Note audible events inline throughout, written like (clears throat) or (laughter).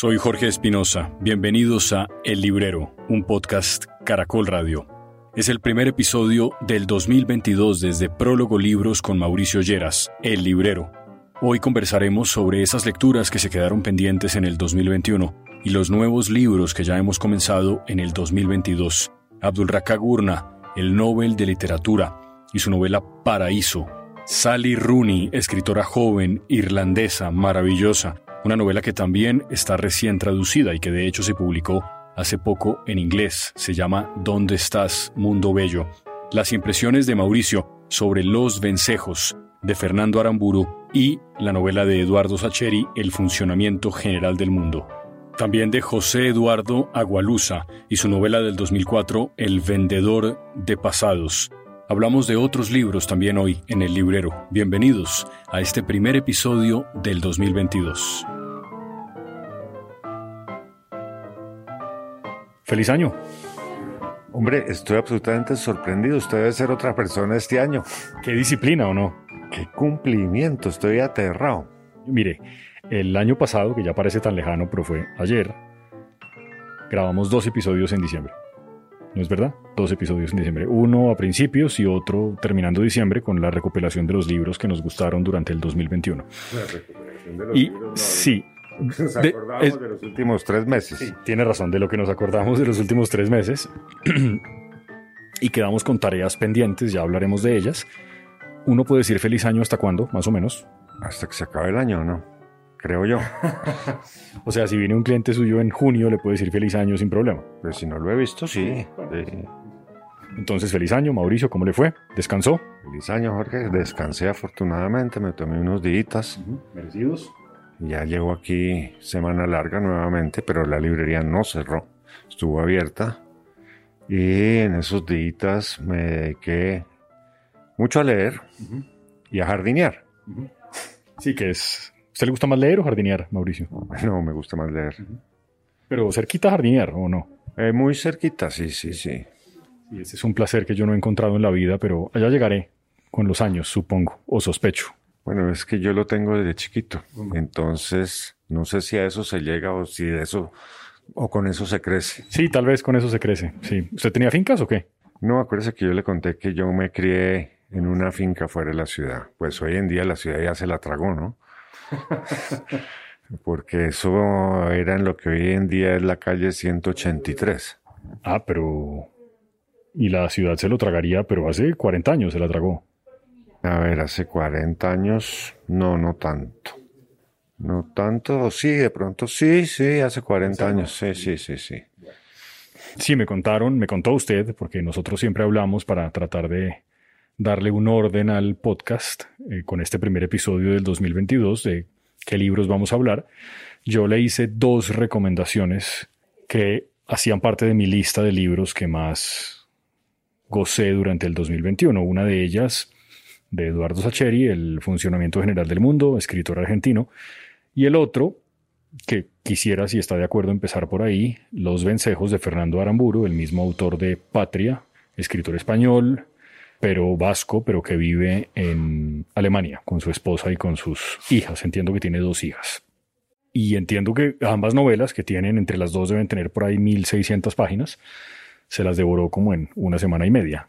Soy Jorge Espinosa. Bienvenidos a El Librero, un podcast Caracol Radio. Es el primer episodio del 2022 desde Prólogo Libros con Mauricio Lleras, El Librero. Hoy conversaremos sobre esas lecturas que se quedaron pendientes en el 2021 y los nuevos libros que ya hemos comenzado en el 2022. Abdul Gurna, el Nobel de Literatura, y su novela Paraíso. Sally Rooney, escritora joven, irlandesa, maravillosa, una novela que también está recién traducida y que de hecho se publicó hace poco en inglés. Se llama ¿Dónde estás, mundo bello? Las impresiones de Mauricio sobre los vencejos de Fernando Aramburu y la novela de Eduardo Sacheri, El funcionamiento general del mundo. También de José Eduardo Agualusa y su novela del 2004, El vendedor de pasados. Hablamos de otros libros también hoy en el librero. Bienvenidos a este primer episodio del 2022. Feliz año. Hombre, estoy absolutamente sorprendido. Usted debe ser otra persona este año. ¿Qué disciplina o no? Qué cumplimiento, estoy aterrado. Mire, el año pasado, que ya parece tan lejano, pero fue ayer, grabamos dos episodios en diciembre. ¿No es verdad? Dos episodios en diciembre. Uno a principios y otro terminando diciembre con la recopilación de los libros que nos gustaron durante el 2021. La recopilación de los y libros, sí, nos acordamos de, los últimos tres meses. Sí, tiene razón, de lo que nos acordamos de los últimos tres meses. (clears throat) y quedamos con tareas pendientes, ya hablaremos de ellas. Uno puede decir feliz año hasta cuándo, más o menos. Hasta que se acabe el año, ¿no? Creo yo. (laughs) o sea, si viene un cliente suyo en junio, le puede decir feliz año sin problema. Pues si no lo he visto, sí. Entonces, feliz año, Mauricio, ¿cómo le fue? ¿Descansó? Feliz año, Jorge. Descansé afortunadamente, me tomé unos días. Merecidos. Ya llego aquí semana larga nuevamente, pero la librería no cerró, estuvo abierta. Y en esos días me dediqué mucho a leer y a jardinear. Sí, que es. ¿Usted le gusta más leer o jardinear, Mauricio? No, (laughs) me gusta más leer. Pero cerquita jardinear, ¿o no? Eh, muy cerquita, sí, sí, sí. Y ese es un placer que yo no he encontrado en la vida, pero allá llegaré con los años, supongo, o sospecho. Bueno, es que yo lo tengo desde chiquito. Entonces, no sé si a eso se llega o si de eso o con eso se crece. Sí, tal vez con eso se crece. Sí. ¿Usted tenía fincas o qué? No, acuérdese que yo le conté que yo me crié en una finca fuera de la ciudad. Pues hoy en día la ciudad ya se la tragó, ¿no? (laughs) Porque eso era en lo que hoy en día es la calle 183. Ah, pero... Y la ciudad se lo tragaría, pero hace 40 años se la tragó. A ver, hace 40 años, no, no tanto. No tanto, sí, de pronto sí, sí, hace 40 años, sí, sí, sí, sí. Sí, me contaron, me contó usted, porque nosotros siempre hablamos para tratar de darle un orden al podcast eh, con este primer episodio del 2022 de qué libros vamos a hablar. Yo le hice dos recomendaciones que hacían parte de mi lista de libros que más gocé durante el 2021. Una de ellas de Eduardo Sacheri, El funcionamiento general del mundo, escritor argentino, y el otro, que quisiera, si está de acuerdo, empezar por ahí, Los vencejos de Fernando Aramburu, el mismo autor de Patria, escritor español, pero vasco, pero que vive en Alemania con su esposa y con sus hijas. Entiendo que tiene dos hijas. Y entiendo que ambas novelas, que tienen entre las dos, deben tener por ahí 1600 páginas, se las devoró como en una semana y media.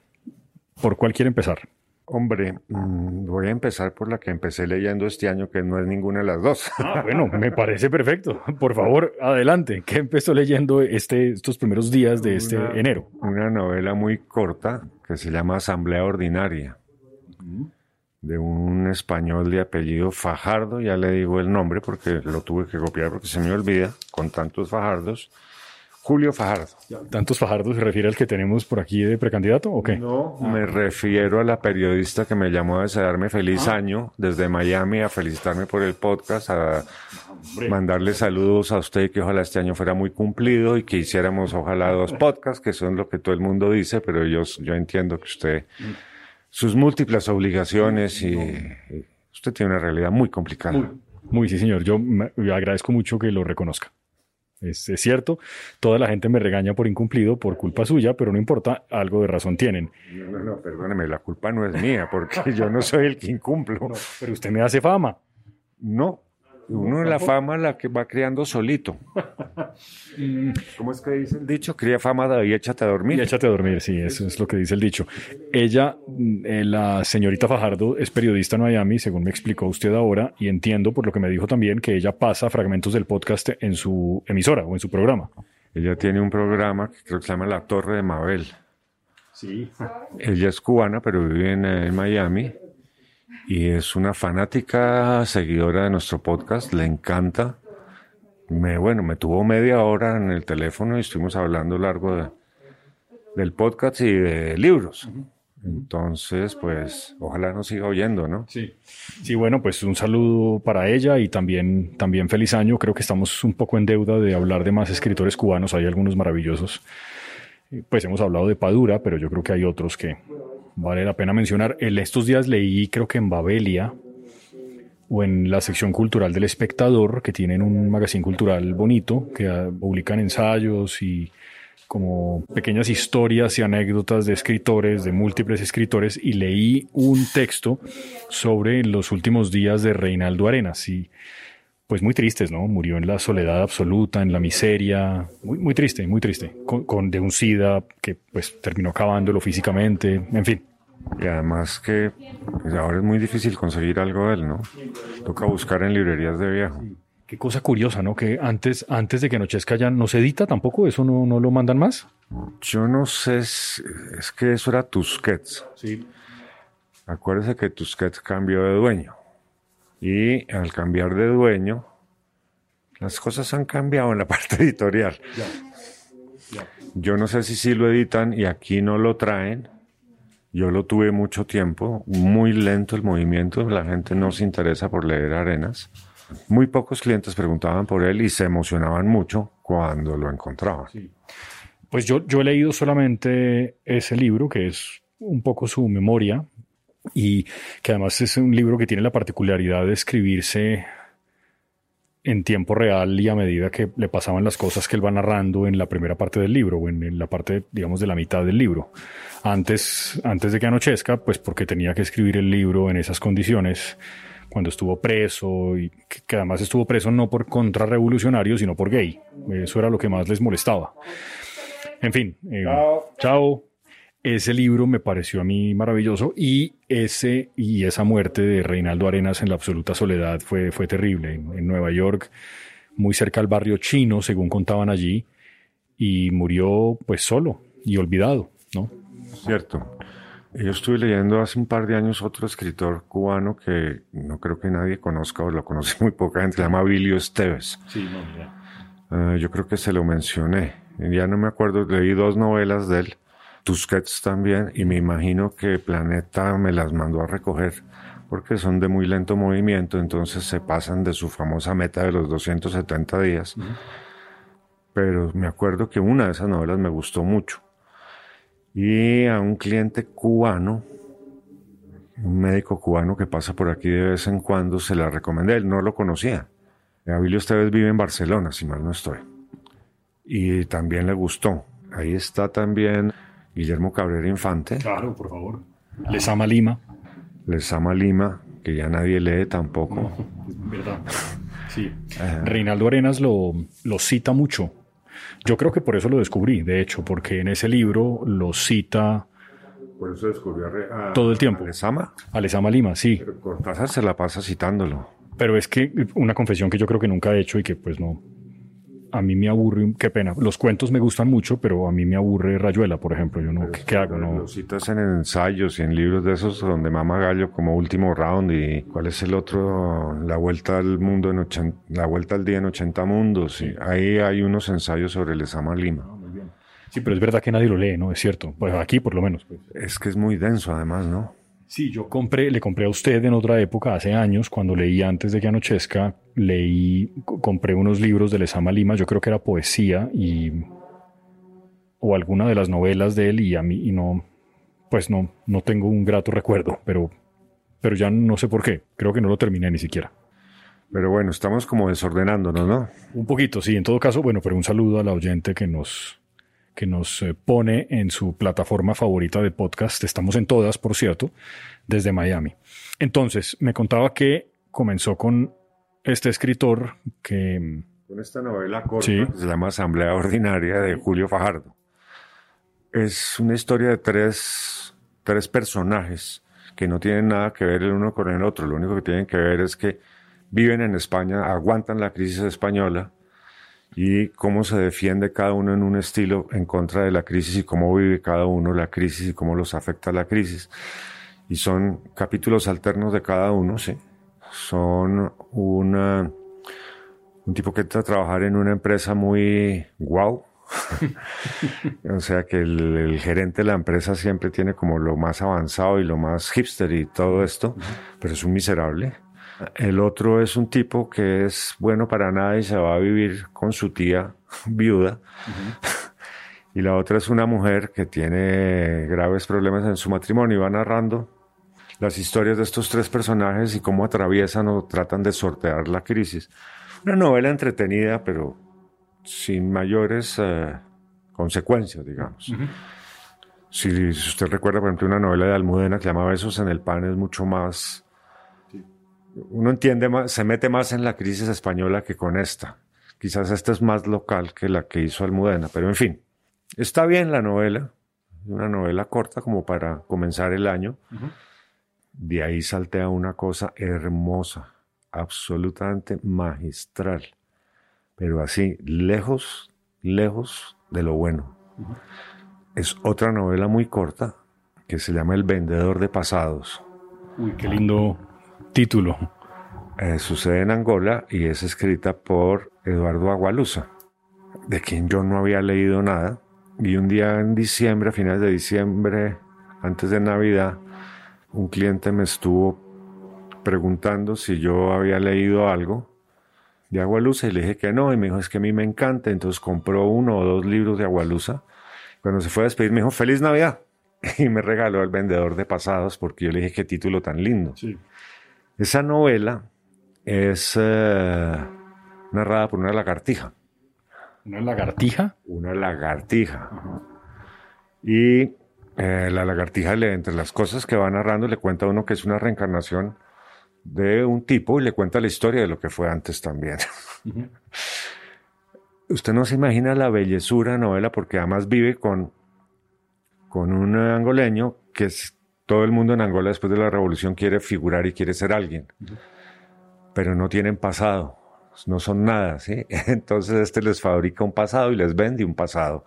¿Por cuál quiere empezar? Hombre, mm, voy a empezar por la que empecé leyendo este año, que no es ninguna de las dos. Ah, bueno, me parece perfecto. Por favor, adelante. ¿Qué empezó leyendo este, estos primeros días de este enero? Una novela muy corta que se llama Asamblea Ordinaria, de un español de apellido Fajardo. Ya le digo el nombre porque lo tuve que copiar porque se me olvida, con tantos Fajardos. Julio Fajardo. ¿Tantos Fajardos se refiere al que tenemos por aquí de precandidato o qué? No, me refiero a la periodista que me llamó a desearme feliz ah. año desde Miami, a felicitarme por el podcast, a mandarle saludos a usted que ojalá este año fuera muy cumplido y que hiciéramos ojalá dos podcasts, que son lo que todo el mundo dice, pero yo, yo entiendo que usted, sus múltiples obligaciones y, usted tiene una realidad muy complicada. Muy, muy sí, señor. Yo me agradezco mucho que lo reconozca. Es, cierto, toda la gente me regaña por incumplido por culpa suya, pero no importa, algo de razón tienen. No, no, no, perdóneme, la culpa no es mía, porque yo no soy el que incumplo. pero usted me hace fama. No, Uno la fama la que va creando solito. ¿Cómo es que dice el dicho? Cría fama y échate a dormir. Y échate a dormir, sí, eso es lo que dice el dicho. Ella, eh, la señorita Fajardo, es periodista en Miami, según me explicó usted ahora, y entiendo por lo que me dijo también que ella pasa fragmentos del podcast en su emisora o en su programa. Ella tiene un programa que creo que se llama La Torre de Mabel. Sí. Ella es cubana, pero vive en Miami y es una fanática seguidora de nuestro podcast, le encanta. Me, bueno, me tuvo media hora en el teléfono y estuvimos hablando largo de, del podcast y de libros. Entonces, pues, ojalá nos siga oyendo, ¿no? Sí. Sí, bueno, pues un saludo para ella y también, también feliz año. Creo que estamos un poco en deuda de hablar de más escritores cubanos. Hay algunos maravillosos. Pues hemos hablado de Padura, pero yo creo que hay otros que, vale la pena mencionar. En estos días leí, creo que en Babelia, o en la sección cultural del espectador, que tienen un magazine cultural bonito, que ah, publican ensayos y como pequeñas historias y anécdotas de escritores, de múltiples escritores, y leí un texto sobre los últimos días de Reinaldo Arenas. Y pues muy tristes, ¿no? Murió en la soledad absoluta, en la miseria, muy, muy triste, muy triste, con, de un SIDA que pues terminó acabándolo físicamente, en fin. Y además que pues, ahora es muy difícil conseguir algo de él, ¿no? Toca buscar en librerías de viejo. Qué cosa curiosa, ¿no? Que antes, antes de que anochezca ya no se edita tampoco, eso no, no lo mandan más. Yo no sé, es, es que eso era Tusquets. Sí. Acuérdese que Tusquets cambió de dueño. Y al cambiar de dueño, las cosas han cambiado en la (laughs) parte editorial. Yo no sé si sí lo editan y aquí no lo traen. Yo lo tuve mucho tiempo, muy lento el movimiento, la gente no se interesa por leer Arenas. Muy pocos clientes preguntaban por él y se emocionaban mucho cuando lo encontraban. Pues yo, yo he leído solamente ese libro, que es un poco su memoria, y que además es un libro que tiene la particularidad de escribirse en tiempo real y a medida que le pasaban las cosas que él va narrando en la primera parte del libro o en, la parte, digamos, de la mitad del libro. Antes, antes de que anochezca, pues porque tenía que escribir el libro en esas condiciones cuando estuvo preso y que, además estuvo preso no por contrarrevolucionario, sino por gay. Eso era lo que más les molestaba. En fin, eh, chao. Ese libro me pareció a mí maravilloso y ese y esa muerte de Reinaldo Arenas en la absoluta soledad fue, fue terrible en, Nueva York, muy cerca al barrio chino, según contaban allí, y murió pues solo y olvidado, ¿no? Cierto. Yo estuve leyendo hace un par de años otro escritor cubano que no creo que nadie conozca o lo conoce muy poca gente, se llama Bilio Esteves. Sí, no, eh, yo creo que se lo mencioné. Ya no me acuerdo, leí dos novelas de él Tusquets también, y me imagino que Planeta me las mandó a recoger porque son de muy lento movimiento, entonces se pasan de su famosa meta de los 270 días. Pero me acuerdo que una de esas novelas me gustó mucho. Y a un cliente cubano, un médico cubano que pasa por aquí de vez en cuando, se la recomendé. Él no lo conocía. Abilio esta vez vive en Barcelona, si mal no estoy. Y también le gustó. Ahí está también Guillermo Cabrera Infante. Claro, por favor. Les ama Lima. Les ama Lima, que ya nadie lee tampoco. verdad. Sí. Reinaldo Arenas lo, lo cita mucho. Yo creo que por eso lo descubrí, de hecho, porque en ese libro lo cita. Por eso descubrió a, todo el tiempo. ¿A Lesama? Lima, sí. Pero Cortázar se la pasa citándolo. Pero es que una confesión que yo creo que nunca he hecho y que pues no, a mí me aburre, qué pena. Los cuentos me gustan mucho, pero a mí me aburre Rayuela, por ejemplo. Yo no, ¿qué, hago? No. Lo citas en ensayos y en libros de esos donde mama gallo como último round y cuál es el otro, la vuelta al mundo en 80, la vuelta al día en 80 mundos. Y ahí hay unos ensayos sobre el Esama Lima. Ah, sí, pero es verdad que nadie lo lee, ¿no? Es cierto. Pues aquí por lo menos. Pues. Es que es muy denso además, ¿no? Sí, yo compré, le compré a usted en otra época, hace años, cuando leí antes de que anochezca, leí, compré unos libros de Lesama Lima, yo creo que era poesía y o alguna de las novelas de él y a mí y no, pues no, no tengo un grato recuerdo, pero, pero ya no sé por qué, creo que no lo terminé ni siquiera. Pero bueno, estamos como desordenándonos, ¿no? Un poquito, sí. En todo caso, bueno, pero un saludo a la oyente que nos, que nos eh, pone en su plataforma favorita de podcast. Estamos en todas, por cierto, desde Miami. Entonces, me contaba que comenzó con este escritor que... Con esta novela corta se llama Asamblea Ordinaria de Julio Fajardo. Es una historia de tres, tres personajes que no tienen nada que ver el uno con el otro. Lo único que tienen que ver es que viven en España, aguantan la crisis española y cómo se defiende cada uno en un estilo en contra de la crisis y cómo vive cada uno la crisis y cómo los afecta la crisis. Y son capítulos alternos de cada uno, sí. Son una, un tipo que entra a trabajar en una empresa muy guau. (laughs) o sea que el, el, gerente de la empresa siempre tiene como lo más avanzado y lo más hipster y todo esto, pero es un miserable el otro es un tipo que es bueno para nada y se va a vivir con su tía (laughs) viuda. (laughs) y la otra es una mujer que tiene graves problemas en su matrimonio y va narrando las historias de estos tres personajes y cómo atraviesan o tratan de sortear la crisis. Una novela entretenida, pero sin mayores eh, consecuencias, digamos. si, usted recuerda, por ejemplo, una novela de Almudena que se llama Besos en el pan, es mucho más uno entiende más, se mete más en la crisis española que con esta. Quizás esta es más local que la que hizo Almudena, pero en fin, está bien la novela, una novela corta como para comenzar el año. De ahí saltea una cosa hermosa, absolutamente magistral, pero así, lejos, lejos de lo bueno. Es otra novela muy corta que se llama El vendedor de pasados. Uy, qué lindo título? Eh, sucede en Angola y es escrita por Eduardo Agualusa, de quien yo no había leído nada. Y un día en diciembre, a finales de diciembre, antes de Navidad, un cliente me estuvo preguntando si yo había leído algo de Agualusa y le dije que no. Y me dijo, es que a mí me encanta. Entonces compró uno o dos libros de Agualusa. Cuando se fue a despedir, me dijo, feliz Navidad. (laughs) Y me regaló el vendedor de pasados porque yo le dije, qué título tan lindo. Sí. Esa novela es eh, narrada por una lagartija. ¿Una lagartija? Una lagartija. Y eh, la lagartija, le, entre las cosas que va narrando, le cuenta a uno que es una reencarnación de un tipo y le cuenta la historia de lo que fue antes también. (laughs) Usted no se imagina la bellezura novela porque además vive con, con un angoleño que es todo el mundo en Angola después de la revolución quiere figurar y quiere ser alguien, pero no tienen pasado, no son nada, ¿sí? (laughs) Entonces este les fabrica un pasado y les vende un pasado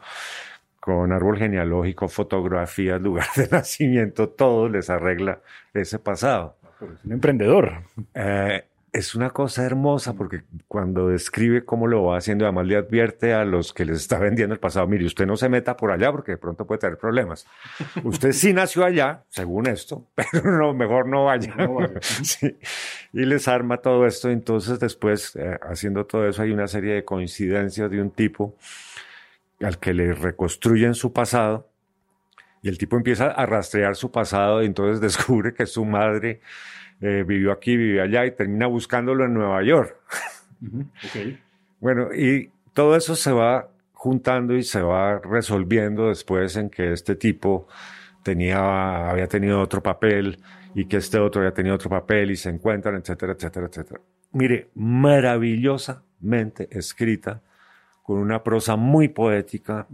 con árbol genealógico, fotografías, (laughs) lugar de nacimiento, todo les arregla ese pasado. Es un emprendedor. Eh, es una cosa hermosa porque cuando describe cómo lo va haciendo, además le advierte a los que les está (laughs) vendiendo el pasado, mire, usted no se meta por allá porque de pronto puede tener problemas. (laughs) Usted sí nació allá, según esto, (laughs) pero no, mejor no vaya. Y les arma todo esto. Entonces después, eh, haciendo todo eso, hay una serie de coincidencias de un tipo al que le reconstruyen su pasado. Y el tipo empieza a rastrear su pasado y entonces (laughs) descubre que su madre eh, vivió aquí, vivió allá y termina buscándolo en Nueva York. Bueno, y todo eso se va juntando y se va resolviendo después en que este tipo tenía, había tenido otro papel y que este otro había tenido otro papel y se encuentran, etcétera, etcétera, etcétera. Mire, maravillosamente escrita, con una prosa muy poética,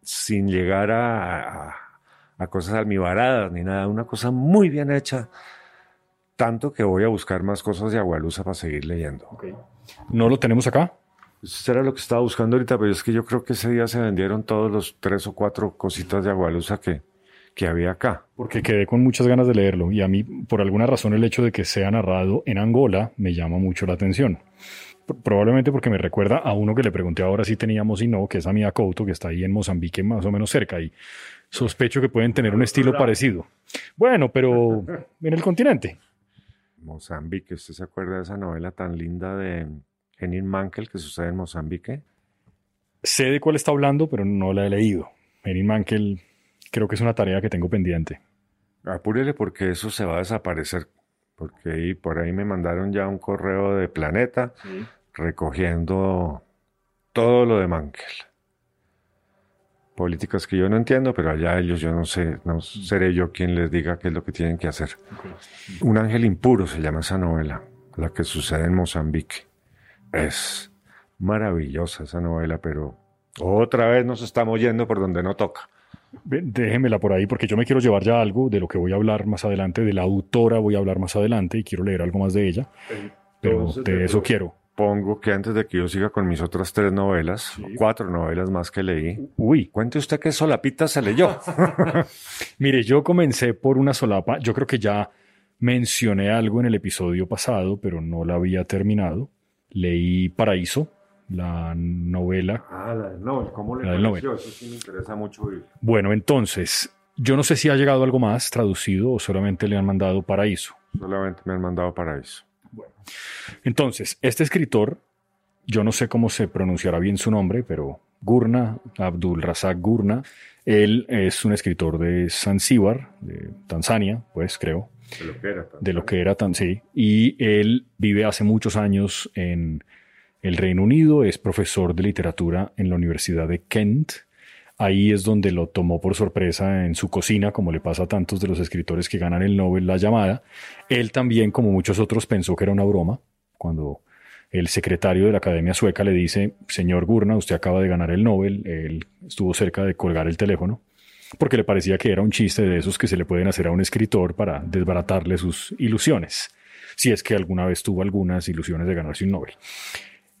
sin llegar a, a cosas almibaradas ni nada, una cosa muy bien hecha tanto que voy a buscar más cosas de Agualusa para seguir leyendo. ¿No lo tenemos acá? Eso era lo que estaba buscando ahorita, pero es que yo creo que ese día se vendieron todos los tres o cuatro cositas de Agualusa que, que había acá. Porque quedé con muchas ganas de leerlo y a mí, por alguna razón, el hecho de que sea narrado en Angola me llama mucho la atención. Probablemente porque me recuerda a uno que le pregunté ahora si teníamos y no, que es a Mia Couto, que está ahí en Mozambique, más o menos cerca, y sospecho que pueden tener un estilo parecido. Bueno, pero (laughs) en el continente. Mozambique. ¿Usted se acuerda de esa novela tan linda de Henning Mankell que sucede en Mozambique? Sé de cuál está hablando, pero no la he leído. Henning Mankell creo que es una tarea que tengo pendiente. Apúrele porque eso se va a desaparecer. Porque ahí, por ahí me mandaron ya un correo de Planeta recogiendo todo lo de Mankell políticas que yo no entiendo, pero allá ellos yo no sé, no seré yo quien les diga qué es lo que tienen que hacer. Un ángel impuro se llama esa novela. la que sucede en Mozambique. Es maravillosa esa novela, pero otra vez nos estamos yendo por donde no toca. Déjemela por ahí porque yo me quiero llevar ya algo de lo que voy a hablar más adelante, de la autora voy a hablar más adelante y quiero leer algo más de ella, pero de eso quiero. Pongo que antes de que yo siga con mis otras tres novelas, cuatro novelas más que leí. Uy. Cuente usted qué solapita se leyó. (laughs) (laughs) Mire, yo comencé por una solapa. Yo creo que ya mencioné algo en el episodio pasado, pero no la había terminado. Leí Paraíso, la novela. Ah, la del Nobel. ¿Cómo le pareció? Eso sí me interesa mucho. Bueno, entonces, yo no sé si ha llegado algo más traducido o solamente le han mandado Paraíso. Solamente me han mandado Paraíso. Bueno. Entonces, este escritor, yo no sé cómo se pronunciará bien su nombre, pero Gurna, Abdul Razak Gurna, él es un escritor de Zanzíbar, de Tanzania, pues creo. De lo que era De lo que era sí. Y él vive hace muchos años en el Reino Unido, es profesor de literatura en la Universidad de Kent. Ahí es donde lo tomó por sorpresa en su cocina, como le pasa a tantos de los escritores que ganan el Nobel la llamada. Él también, como muchos otros, pensó que era una broma. Cuando el secretario de la Academia Sueca le dice, señor Gurna, usted acaba de ganar el Nobel, él estuvo cerca de colgar el teléfono, porque le parecía que era un chiste de esos que se le pueden hacer a un escritor para desbaratarle sus ilusiones, si es que alguna vez tuvo algunas ilusiones de ganarse un Nobel.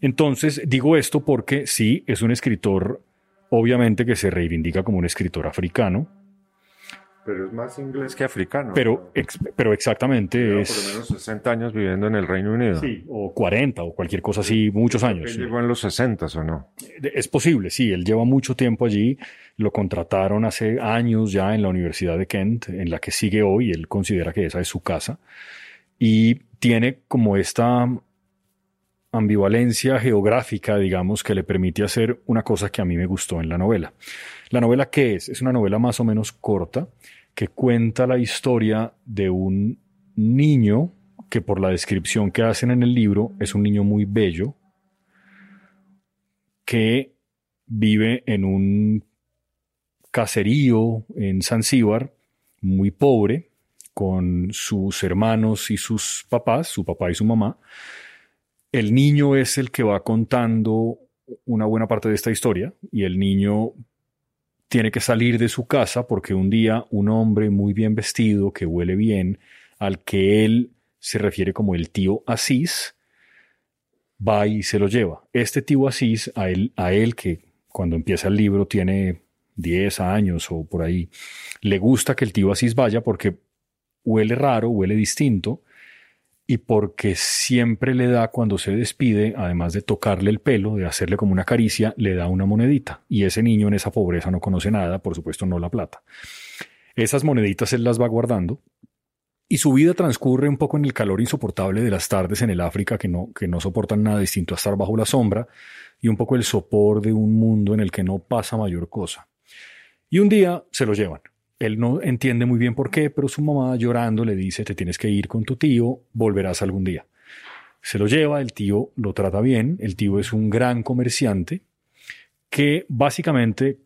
Entonces, digo esto porque sí, es un escritor obviamente que se reivindica como un escritor africano. Pero es más inglés que africano. Pero, pero exactamente es... Por lo menos 60 años viviendo en el Reino Unido. Sí, o 40 o cualquier cosa así, muchos años. ¿Él llegó en los 60 o no? Es posible, sí. Él lleva mucho tiempo allí. Lo contrataron hace años ya en la Universidad de Kent, en la que sigue hoy. Él considera que esa es su casa. Y tiene como esta ambivalencia geográfica, digamos, que le permite hacer una cosa que a mí me gustó en la novela. ¿La novela qué es? Es una novela más o menos corta que cuenta la historia de un niño que por la descripción que hacen en el libro es un niño muy bello que vive en un caserío en Zanzíbar muy pobre con sus hermanos y sus papás, su papá y su mamá, el niño es el que va contando una buena parte de esta historia y el niño tiene que salir de su casa porque un día un hombre muy bien vestido, que huele bien, al que él se refiere como el tío Asís, va y se lo lleva. Este tío Asís, a él, a él que cuando empieza el libro tiene 10 años o por ahí, le gusta que el tío Asís vaya porque huele raro, huele distinto, y porque siempre le da cuando se despide, además de tocarle el pelo, de hacerle como una caricia, le da una monedita. Y ese niño en esa pobreza no conoce nada, por supuesto no la plata. Esas moneditas él las va guardando y su vida transcurre un poco en el calor insoportable de las tardes en el África que no, que no soportan nada distinto a estar bajo la sombra y un poco el sopor de un mundo en el que no pasa mayor cosa. Y un día se lo llevan él no entiende muy bien por qué, pero su mamá llorando le dice, te tienes que ir con tu tío, volverás algún día. Se lo lleva, el tío lo trata bien, el tío es un gran comerciante que básicamente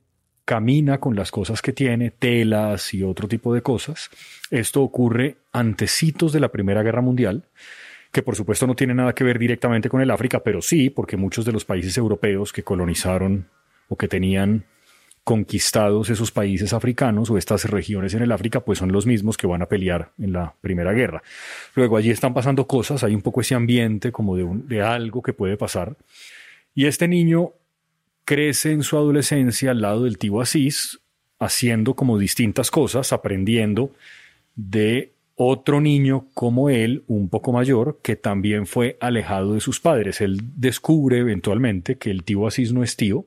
camina con las cosas que tiene, telas y otro tipo de cosas. Esto ocurre antecitos de la Primera Guerra Mundial, que por supuesto no tiene nada que ver directamente con el África, pero sí, porque muchos de los países europeos que colonizaron o que tenían conquistados esos países africanos o estas regiones en el África, pues son los mismos que van a pelear en la Primera Guerra. Luego allí están pasando cosas, hay un poco ese ambiente como de, de algo que puede pasar. Y este niño crece en su adolescencia al lado del tío Asís, haciendo como distintas cosas, aprendiendo de otro niño como él, un poco mayor, que también fue alejado de sus padres. Él descubre eventualmente que el tío Asís no es tío,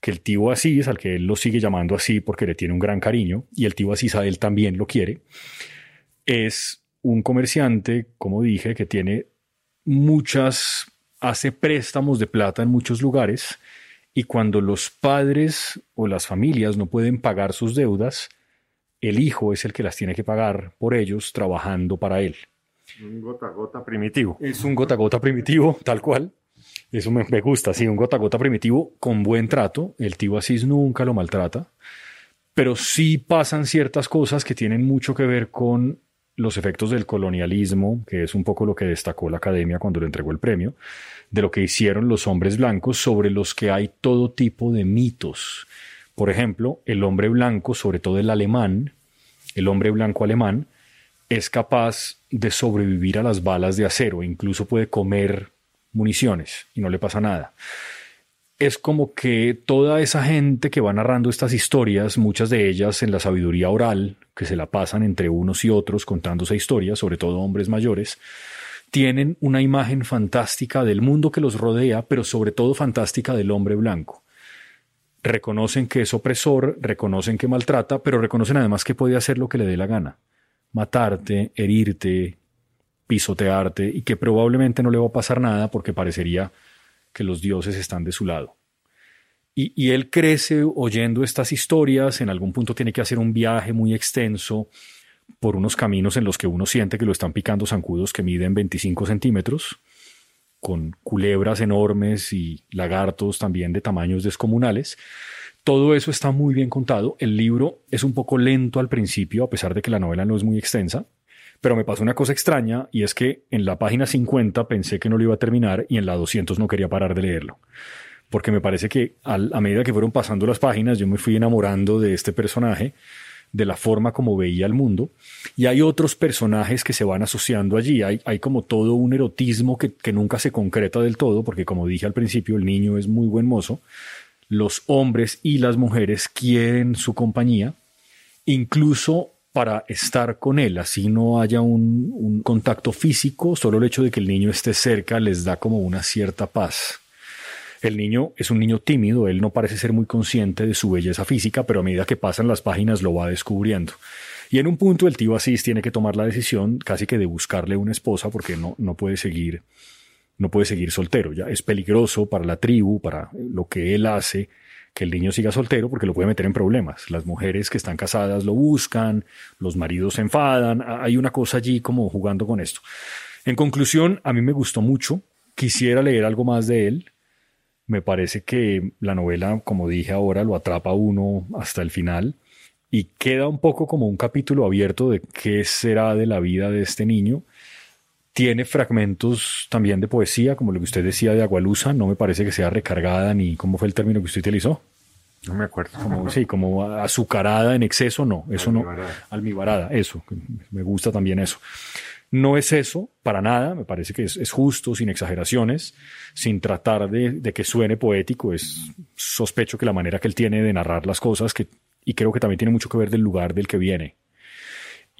que el tío Asís, al que él lo sigue llamando así porque le tiene un gran cariño, y el tío Asís a él también lo quiere, es un comerciante, como dije, que tiene muchas, hace préstamos de plata en muchos lugares, y cuando los padres o las familias no pueden pagar sus deudas, el hijo es el que las tiene que pagar por ellos trabajando para él. Un gota gota primitivo. Es un gota gota primitivo, tal cual. Eso me, gusta, sí, un gota gota primitivo con buen trato. El tío Asís nunca lo maltrata, pero sí pasan ciertas cosas que tienen mucho que ver con los efectos del colonialismo, que es un poco lo que destacó la academia cuando le entregó el premio, de lo que hicieron los hombres blancos sobre los que hay todo tipo de mitos. Por ejemplo, el hombre blanco, sobre todo el alemán, el hombre blanco alemán, es capaz de sobrevivir a las balas de acero, incluso puede comer municiones y no le pasa nada. Es como que toda esa gente que va narrando estas historias, muchas de ellas en la sabiduría oral, que se la pasan entre unos y otros contándose historias, sobre todo hombres mayores, tienen una imagen fantástica del mundo que los rodea, pero sobre todo fantástica del hombre blanco. Reconocen que es opresor, reconocen que maltrata, pero reconocen además que puede hacer lo que le dé la gana. Matarte, herirte, pisotearte y que probablemente no le va a pasar nada porque parecería que los dioses están de su lado. Y, y, él crece oyendo estas historias, en algún punto tiene que hacer un viaje muy extenso por unos caminos en los que uno siente que lo están picando zancudos que miden 25 centímetros, con culebras enormes y lagartos también de tamaños descomunales. Todo eso está muy bien contado. El libro es un poco lento al principio, a pesar de que la novela no es muy extensa. Pero me pasó una cosa extraña y es que en la página 50 pensé que no lo iba a terminar y en la 200 no quería parar de leerlo. Porque me parece que a medida que fueron pasando las páginas yo me fui enamorando de este personaje de la forma como veía el mundo. Y hay otros personajes que se van asociando allí. Hay, hay como todo un erotismo que, que, nunca se concreta del todo, porque como dije al principio, el niño es muy buen mozo. Los hombres y las mujeres quieren su compañía, incluso para estar con él, así no haya un, contacto físico, solo el hecho de que el niño esté cerca les da como una cierta paz. El niño es un niño tímido, él no parece ser muy consciente de su belleza física, pero a medida que pasan las páginas lo va descubriendo. Y en un punto el tío Asís tiene que tomar la decisión casi que de buscarle una esposa porque no, no puede seguir no puede seguir soltero, ya es peligroso para la tribu, para lo que él hace, que el niño siga soltero porque lo puede meter en problemas. Las mujeres que están casadas lo buscan, los maridos se enfadan, hay una cosa allí como jugando con esto. En conclusión, a mí me gustó mucho, quisiera leer algo más de él, me parece que la novela, como dije ahora, lo atrapa uno hasta el final y queda un poco como un capítulo abierto de qué será de la vida de este niño. Tiene fragmentos también de poesía, como lo que usted decía de Agualusa, no me parece que sea recargada ni cómo fue el término que usted utilizó. No me acuerdo. Como, sí, como azucarada en exceso, no, eso no. Almibarada, eso, me gusta también eso. No es eso, para nada, me parece que es, justo, sin exageraciones, sin tratar de, que suene poético, es sospecho que la manera que él tiene de narrar las cosas, que, y creo que también tiene mucho que ver del lugar del que viene.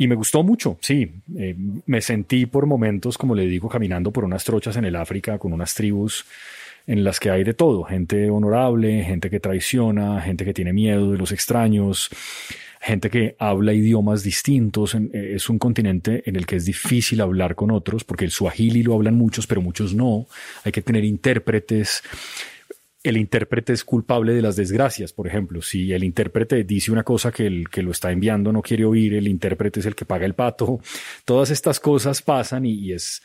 Y me gustó mucho, sí, eh, me sentí por momentos, como le digo, caminando por unas trochas en el África con unas tribus en las que hay de todo, gente honorable, gente que traiciona, gente que tiene miedo de los extraños, gente que habla idiomas distintos. Eh, es un continente en el que es difícil hablar con otros, porque el suajili lo hablan muchos, pero muchos no. Hay que tener intérpretes. El intérprete es culpable de las desgracias, por ejemplo. Si el intérprete dice una cosa que el que lo está enviando no quiere oír, el intérprete es el que paga el pato. Todas estas cosas pasan y, es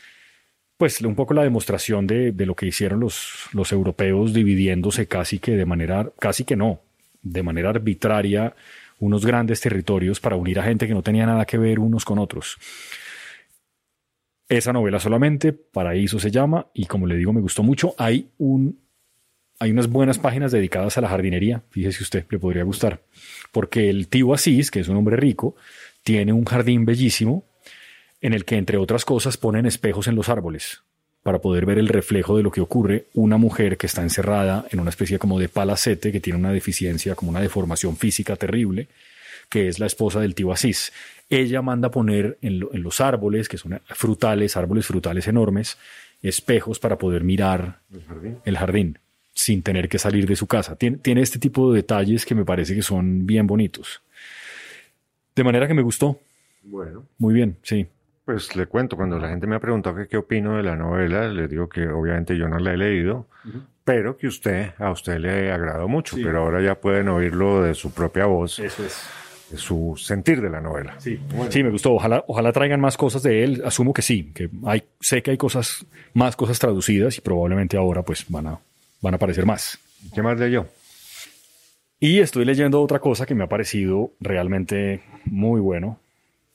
pues un poco la demostración de, lo que hicieron los, los europeos dividiéndose casi que de manera, casi que no, de manera arbitraria unos grandes territorios para unir a gente que no tenía nada que ver unos con otros. Esa novela solamente, Paraíso se llama, y como le digo, me gustó mucho. Hay, un, hay unas buenas páginas dedicadas a la jardinería, fíjese usted, le podría gustar, porque el tío Asís, que es un hombre rico, tiene un jardín bellísimo en el que, entre otras cosas, ponen espejos en los árboles para poder ver el reflejo de lo que ocurre una mujer que está encerrada en una especie como de palacete, que tiene una deficiencia, como una deformación física terrible, que es la esposa del tío Asís. Ella manda poner en, los árboles, que son frutales, árboles frutales enormes, espejos para poder mirar el jardín, sin tener que salir de su casa. Tiene, tiene este tipo de detalles que me parece que son bien bonitos. De manera que me gustó. Bueno. Muy bien, sí. Pues le cuento, cuando la gente me ha preguntado qué opino de la novela, le digo que obviamente yo no la he leído, pero que usted, a usted le agradó mucho, pero ahora ya pueden oírlo de su propia voz. Eso es. De su sentir de la novela. Sí, sí, me gustó. Ojalá, ojalá traigan más cosas de él. Asumo que sí, que hay, sé que hay cosas, más cosas traducidas y probablemente ahora pues van a, van a aparecer más. ¿Qué más leyó? Y estoy leyendo otra cosa que me ha parecido realmente muy bueno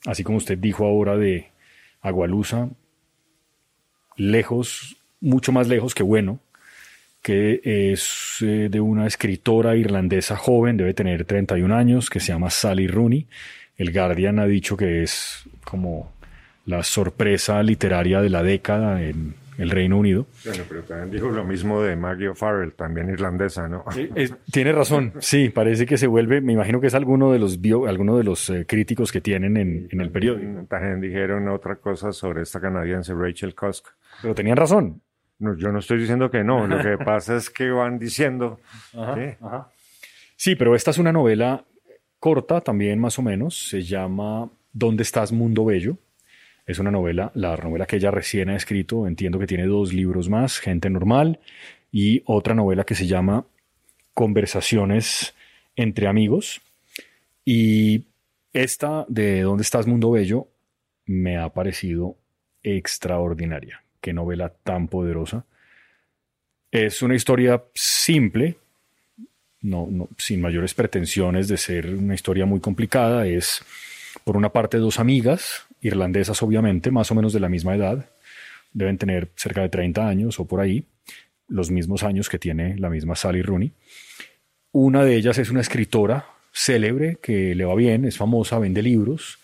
así como usted dijo ahora de Agualusa, lejos, mucho más lejos que bueno, que es eh, de una escritora irlandesa joven, debe tener 31 años, que se llama Sally Rooney. El Guardian ha dicho que es como la sorpresa literaria de la década en el Reino Unido. Bueno, pero también dijo lo mismo de Maggie O'Farrell, también irlandesa, ¿no? tiene razón, sí, parece que se vuelve, me imagino que es alguno de los bio, alguno de los eh, críticos que tienen en, en, el periódico. También dijeron otra cosa sobre esta canadiense Rachel Cusk. Pero tenían razón. No, yo no estoy diciendo que no, lo que (laughs) pasa es que van diciendo. Sí, pero esta es una novela corta también más o menos, se llama ¿Dónde estás, Mundo Bello? Es una novela, la novela que ella recién ha escrito, entiendo que tiene dos libros más, Gente Normal, y otra novela que se llama Conversaciones entre amigos. Y esta de ¿Dónde estás, Mundo Bello? me ha parecido extraordinaria qué novela tan poderosa. Es una historia simple, no, sin mayores pretensiones de ser una historia muy complicada. Es, por una parte, dos amigas, irlandesas obviamente, más o menos de la misma edad. Deben tener cerca de 30 años o por ahí, los mismos años que tiene la misma Sally Rooney. Una de ellas es una escritora célebre que le va bien, es famosa, vende libros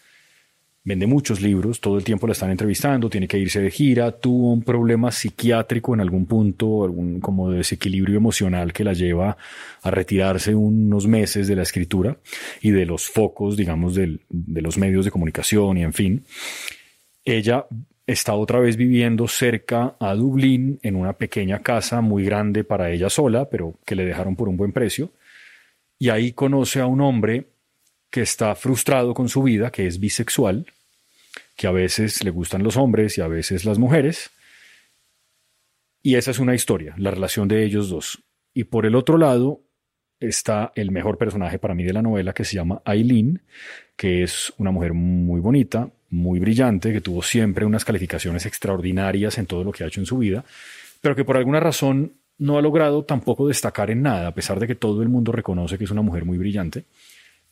vende muchos libros, todo el tiempo la están entrevistando, tiene que irse de gira, tuvo un problema psiquiátrico en algún punto, algún como desequilibrio emocional que la lleva a retirarse unos meses de la escritura y de los focos, digamos, de los medios de comunicación y en fin. Ella está otra vez viviendo cerca a Dublín en una pequeña casa muy grande para ella sola, pero que le dejaron por un buen precio. Y ahí conoce a un hombre que está frustrado con su vida, que es bisexual, que a veces le gustan los hombres y a veces las mujeres. Y esa es una historia, la relación de ellos dos. Y por el otro lado está el mejor personaje para mí de la novela que se llama Aileen, que es una mujer muy bonita, muy brillante, que tuvo siempre unas calificaciones extraordinarias en todo lo que ha hecho en su vida, pero que por alguna razón no ha logrado tampoco destacar en nada, a pesar de que todo el mundo reconoce que es una mujer muy brillante.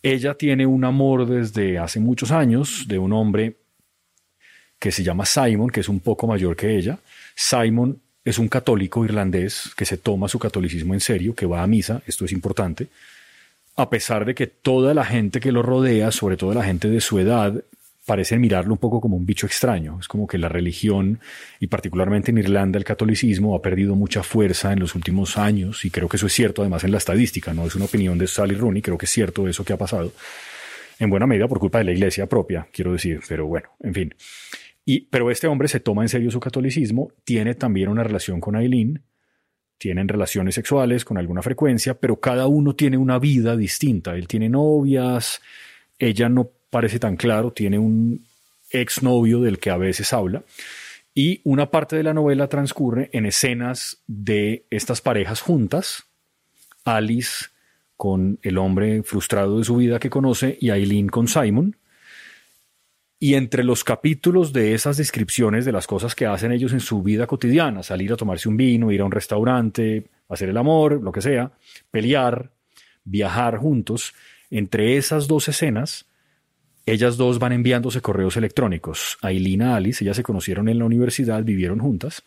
Ella tiene un amor desde hace muchos años de un hombre que se llama Simon, que es un poco mayor que ella. Simon es un católico irlandés que se toma su catolicismo en serio, que va a misa, esto es importante, a pesar de que toda la gente que lo rodea, sobre todo la gente de su edad, parecen mirarlo un poco como un bicho extraño. Es como que la religión, y particularmente en Irlanda el catolicismo, ha perdido mucha fuerza en los últimos años, y creo que eso es cierto además en la estadística, no es una opinión de Sally Rooney, creo que es cierto eso que ha pasado, en buena medida por culpa de la iglesia propia, quiero decir, pero bueno, en fin pero este hombre se toma en serio su catolicismo, tiene también una relación con Aileen, tienen relaciones sexuales con alguna frecuencia, pero cada uno tiene una vida distinta. Él tiene novias, ella no parece tan claro, tiene un exnovio del que a veces habla. Y una parte de la novela transcurre en escenas de estas parejas juntas, Alice con el hombre frustrado de su vida que conoce y Aileen con Simon, y entre los capítulos de esas descripciones de las cosas que hacen ellos en su vida cotidiana, salir a tomarse un vino, ir a un restaurante, hacer el amor, lo que sea, pelear, viajar juntos, entre esas dos escenas, ellas dos van enviándose correos electrónicos. Aileen y Alice, ellas se conocieron en la universidad, vivieron juntas,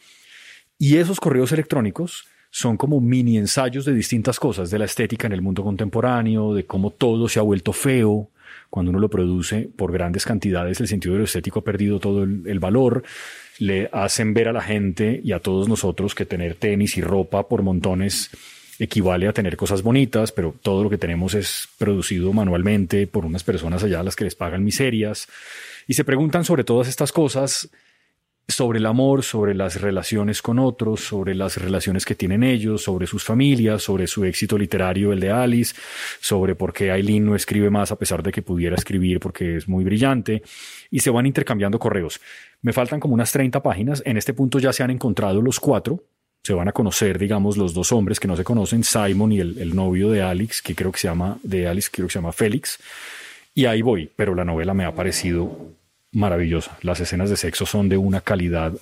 y esos correos electrónicos son como mini ensayos de distintas cosas, de la estética en el mundo contemporáneo, de cómo todo se ha vuelto feo, cuando uno lo produce por grandes cantidades, el sentido de lo estético ha perdido todo el, valor. Le hacen ver a la gente y a todos nosotros que tener tenis y ropa por montones equivale a tener cosas bonitas, pero todo lo que tenemos es producido manualmente por unas personas allá a las que les pagan miserias. Y se preguntan sobre todas estas cosas sobre el amor, sobre las relaciones con otros, sobre las relaciones que tienen ellos, sobre sus familias, sobre su éxito literario, el de Alice, sobre por qué Aileen no escribe más a pesar de que pudiera escribir porque es muy brillante, y se van intercambiando correos. Me faltan como unas 30 páginas, en este punto ya se han encontrado los cuatro, se van a conocer, digamos, los dos hombres que no se conocen, Simon y el, el novio de Alex, que creo que se llama, de Alice, creo que se llama Félix, y ahí voy, pero la novela me ha parecido maravillosa. Las escenas de sexo son de una calidad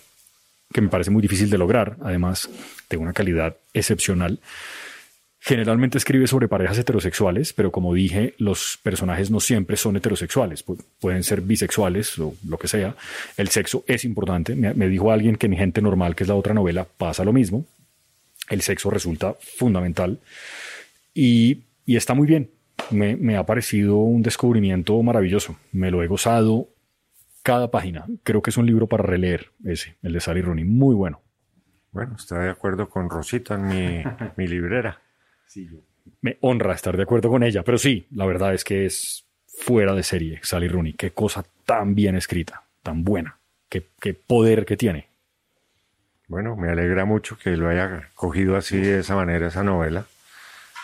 que me parece muy difícil de lograr, además de una calidad excepcional. Generalmente escribe sobre parejas heterosexuales, pero como dije, los personajes no siempre son heterosexuales, pueden ser bisexuales o lo que sea. El sexo es importante. Me, dijo alguien que en Gente Normal, que es la otra novela, pasa lo mismo. El sexo resulta fundamental y, está muy bien. Me, me, ha parecido un descubrimiento maravilloso. Me lo he gozado cada página. Creo que es un libro para releer ese, el de Sally Rooney. Muy bueno. Bueno, está de acuerdo con Rosita en mi, (laughs) mi librera. Sí, Me honra estar de acuerdo con ella, pero sí, la verdad es que es fuera de serie Sally Rooney. Qué cosa tan bien escrita, tan buena, qué, qué poder que tiene. Bueno, me alegra mucho que lo haya cogido así de esa manera esa novela.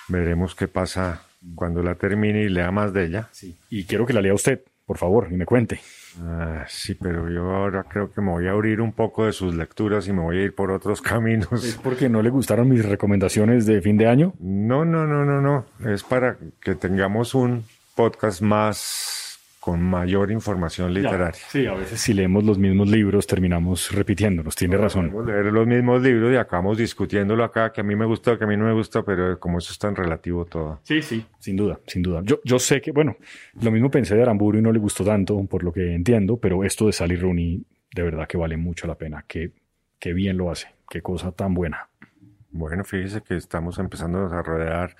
Veremos qué pasa cuando la termine y lea más de ella. Sí. Y quiero que la lea usted, por favor, y me cuente. Ah, sí, pero yo ahora creo que me voy a abrir un poco de sus lecturas y me voy a ir por otros (laughs) caminos. ¿Es porque no le gustaron mis recomendaciones de fin de año? No, no, no, no, no. Es para que tengamos un podcast más con mayor información literaria. sí, a veces si leemos los mismos libros terminamos repitiéndonos, tiene razón. Leer los mismos libros y acabamos discutiéndolo acá, que a mí me gusta, que a mí no me gusta, pero como eso es tan relativo todo. Sí, sí, sin duda, sin duda. Yo, yo sé que, bueno, lo mismo pensé de Aramburu y no le gustó tanto, por lo que entiendo, pero esto de Sally Rooney de verdad que vale mucho la pena, que, que bien lo hace, qué cosa tan buena. Bueno, fíjese que estamos empezando a desarrollar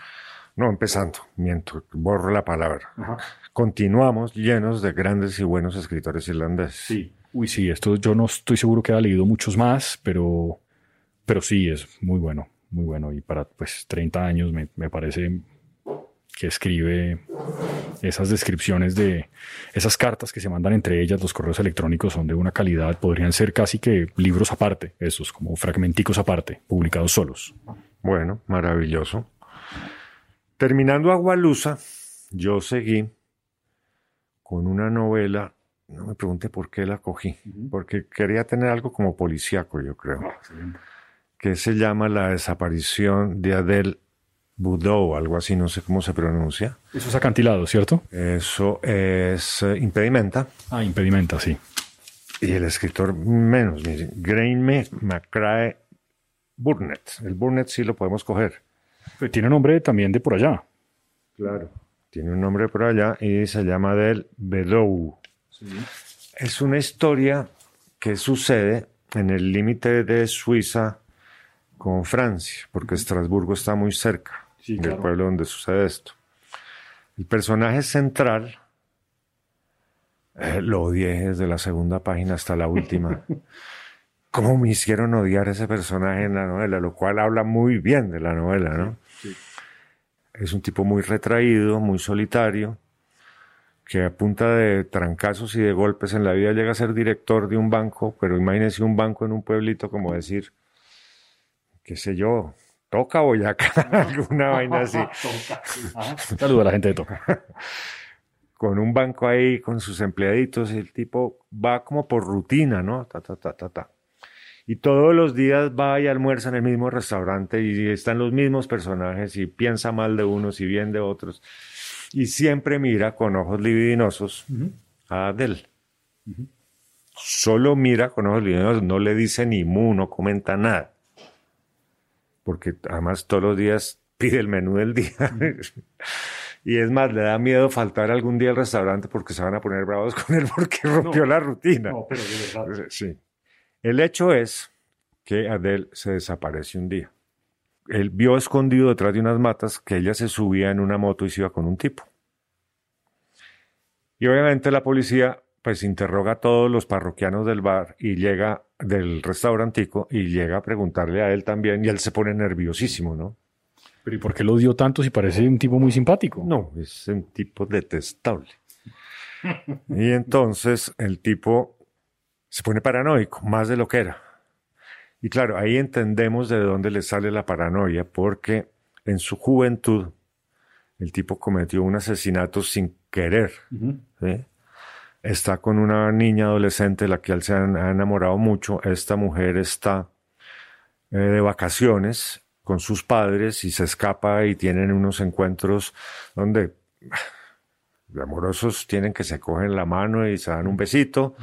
no, empezando, miento, borro la palabra. Continuamos llenos de grandes y buenos escritores irlandeses. Sí. Uy, sí, esto yo no estoy seguro que haya leído muchos más, pero, pero sí, es muy bueno, muy bueno. Y para pues 30 años me, me parece que escribe esas descripciones de esas cartas que se mandan entre ellas, los correos electrónicos son de una calidad, podrían ser casi que libros aparte, esos, como fragmenticos aparte, publicados solos. Bueno, maravilloso. Terminando Agualusa, yo seguí con una novela, no me pregunte por qué la cogí, porque quería tener algo como policíaco, yo creo, ah, que se llama La desaparición de Adele Boudou, algo así, no sé cómo se pronuncia. Eso es acantilado, ¿cierto? Eso es eh, impedimenta. Ah, impedimenta, sí. Y el escritor menos, Graeme McCrae Burnett. El Burnett sí lo podemos coger. Tiene nombre también de por allá. Claro. Tiene un nombre por allá y se llama del Bedou. Es una historia que sucede en el límite de Suiza con Francia, porque Estrasburgo está muy cerca del pueblo donde sucede esto. El personaje central, eh, lo odié desde la segunda página hasta la última. (laughs) cómo me hicieron odiar ese personaje en la novela, lo cual habla muy bien de la novela, ¿no? Es un tipo muy retraído, muy solitario, que a punta de trancazos y de golpes en la vida llega a ser director de un banco, pero imagínese un banco en un pueblito como decir, qué sé yo, Toca Boyacá, (laughs) alguna vaina así. (laughs) Saludo a la gente de Toca. (laughs) con un banco ahí, con sus empleaditos, y el tipo va como por rutina, ¿no? Ta, ta, ta, ta, ta y todos los días va y almuerza en el mismo restaurante y están los mismos personajes y piensa mal de unos y bien de otros y siempre mira con ojos libidinosos a Adele. Solo mira con ojos libidinosos, no le dice ni mu, no comenta nada. Porque además todos los días pide el menú del día. (laughs) Y es más, le da miedo faltar algún día al restaurante porque se van a poner bravos con él porque rompió la rutina. No, pero de verdad. Sí. El hecho es que Adele se desaparece un día. Él vio escondido detrás de unas matas que ella se subía en una moto y se iba con un tipo. Y obviamente la policía pues interroga a todos los parroquianos del bar y llega del restaurantico y llega a preguntarle a él también y él se pone nerviosísimo, ¿no? Pero ¿y por qué lo dio tanto si parece un tipo muy simpático? No, es un tipo detestable. y entonces el tipo se pone paranoico, más de lo que era. Y claro, ahí entendemos de dónde le sale la paranoia, porque en su juventud el tipo cometió un asesinato sin querer. Está con una niña adolescente, la que él se ha enamorado mucho. Esta mujer está eh, de vacaciones con sus padres y se escapa y tienen unos encuentros donde ah, amorosos tienen que se cogen la mano y se dan un besito.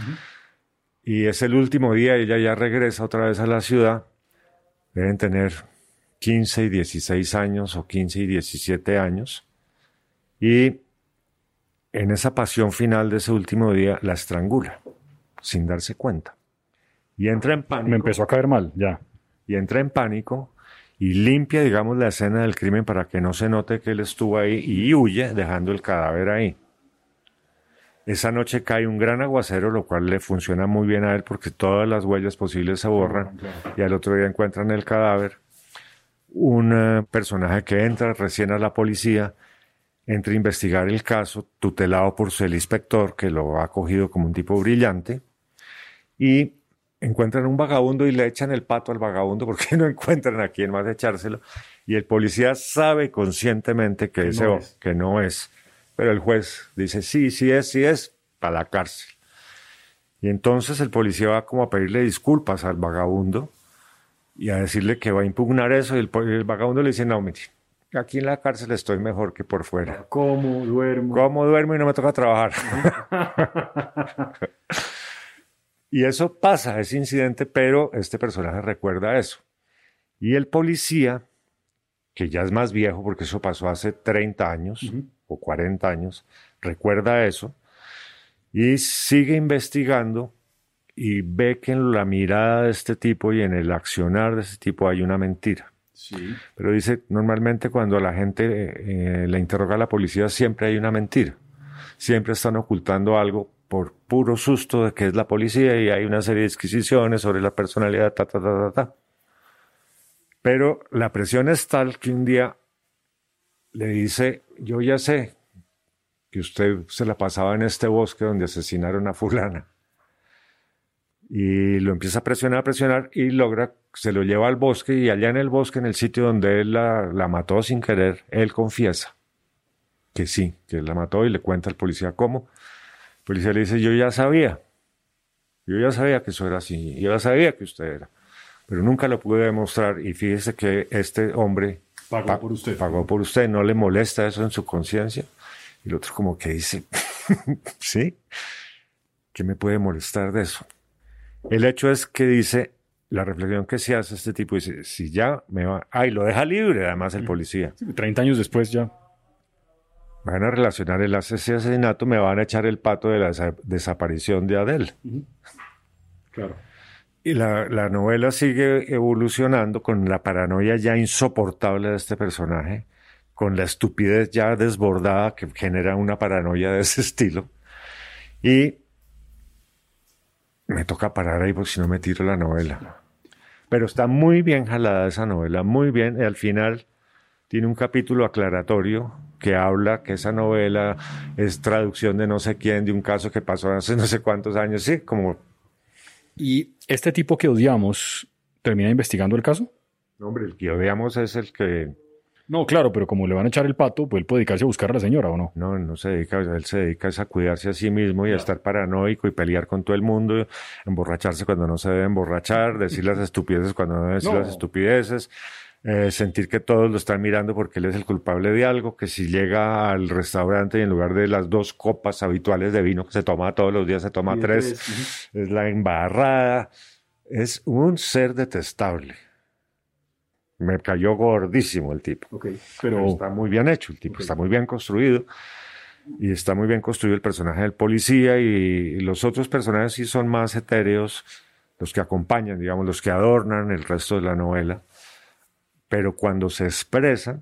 Y es el último día, ella ya regresa otra vez a la ciudad. Deben tener 15 y 16 años o 15 y 17 años. Y en esa pasión final de ese último día la estrangula, sin darse cuenta. Y entra en pánico. Me empezó a caer mal, ya. Y entra en pánico y limpia, digamos, la escena del crimen para que no se note que él estuvo ahí y huye dejando el cadáver ahí. Esa noche cae un gran aguacero, lo cual le funciona muy bien a él porque todas las huellas posibles se borran y al otro día encuentran el cadáver. Un eh, personaje que entra recién a la policía, entra a investigar el caso, tutelado por el inspector, que lo ha cogido como un tipo brillante, y encuentran un vagabundo y le echan el pato al vagabundo porque (laughs) no encuentran a quién más echárselo. Y el policía sabe conscientemente que, ese, que no es pero el juez dice, sí, sí es, sí es, para la cárcel. Y entonces el policía va como a pedirle disculpas al vagabundo y a decirle que va a impugnar eso. Y el, vagabundo le dice, no, mire, aquí en la cárcel estoy mejor que por fuera. ¿Cómo duermo? ¿Cómo duermo y no me toca trabajar? (laughs) y eso pasa, ese incidente, pero este personaje recuerda eso. Y el policía, que ya es más viejo porque eso pasó hace 30 años, o 40 años, recuerda eso y sigue investigando y ve que en la mirada de este tipo y en el accionar de este tipo hay una mentira. Sí. Pero dice, normalmente cuando la gente eh, le interroga a la policía siempre hay una mentira. Siempre están ocultando algo por puro susto de que es la policía y hay una serie de disquisiciones sobre la personalidad, ta, ta, ta, ta, ta. Pero la presión es tal que un día le dice, yo ya sé que usted se la pasaba en este bosque donde asesinaron a fulana. Y lo empieza a presionar, a presionar y logra, se lo lleva al bosque y allá en el bosque, en el sitio donde él la, la mató sin querer, él confiesa que sí, que la mató y le cuenta al policía cómo. El policía le dice, yo ya sabía, yo ya sabía que eso era así, yo ya sabía que usted era, pero nunca lo pude demostrar y fíjese que este hombre Pagó por usted. Pagó por usted, no le molesta eso en su conciencia. Y el otro como que dice, (laughs) ¿sí? ¿Qué me puede molestar de eso? El hecho es que dice, la reflexión que se hace este tipo dice, si ya me va, ay, lo deja libre además el policía. 30 años después ya. Van a relacionar el asesinato, me van a echar el pato de la desaparición de Adele. Claro. Y la, novela sigue evolucionando con la paranoia ya insoportable de este personaje, con la estupidez ya desbordada que genera una paranoia de ese (laughs) estilo. Y me toca parar ahí porque si no me tiro la novela. Pero está muy bien jalada esa novela, muy bien. Y al final tiene un capítulo aclaratorio que habla que esa novela es traducción de no sé quién, de un caso que pasó hace (laughs) no sé cuántos años. Sí, como ¿Y este tipo que odiamos termina investigando el caso? No, hombre, el que odiamos es el que... No, claro, pero como le van a echar el pato, pues él puede dedicarse a buscar a la señora, ¿o no? No, no se dedica, él se dedica a cuidarse a sí mismo y a estar paranoico y pelear con todo el mundo, emborracharse cuando no se debe emborrachar, decir las estupideces cuando no debe decir las estupideces, eh, sentir que todos lo están mirando porque él es el culpable de algo, que si llega al restaurante y en lugar de las dos copas habituales de vino que se toma todos los días, se toma tres, es la embarrada. Es un ser detestable. Me cayó gordísimo el tipo. pero... está muy bien hecho, el tipo está muy bien construido. Y está muy bien construido el personaje del policía y, los otros personajes sí son más etéreos, los que acompañan, digamos, los que adornan el resto de la novela pero cuando se expresa,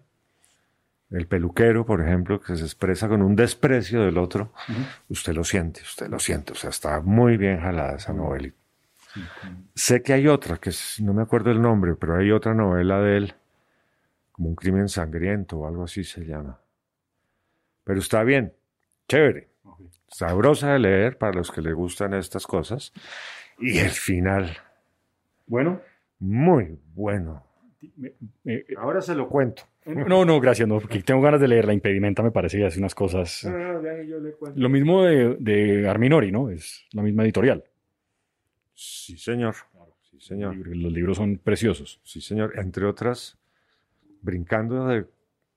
el peluquero, por ejemplo, que se expresa con un desprecio del otro, usted lo siente, usted lo siente, o sea, está muy bien jalada esa novela. Sé que hay otra, que no me acuerdo el nombre, pero hay otra novela de él, como un crimen sangriento o algo así se llama. Pero está bien, chévere, sabrosa de leer para los que le gustan estas cosas. Y el final. Bueno. Muy bueno. Ahora se lo cuento. No, no, gracias, no, porque tengo ganas de leer La Impedimenta, me parece que hace unas cosas. Lo mismo de, de, Arminori, ¿no? Es la misma editorial. Sí, señor. Sí, señor. Los libros son preciosos. Sí, señor. Entre otras, brincando de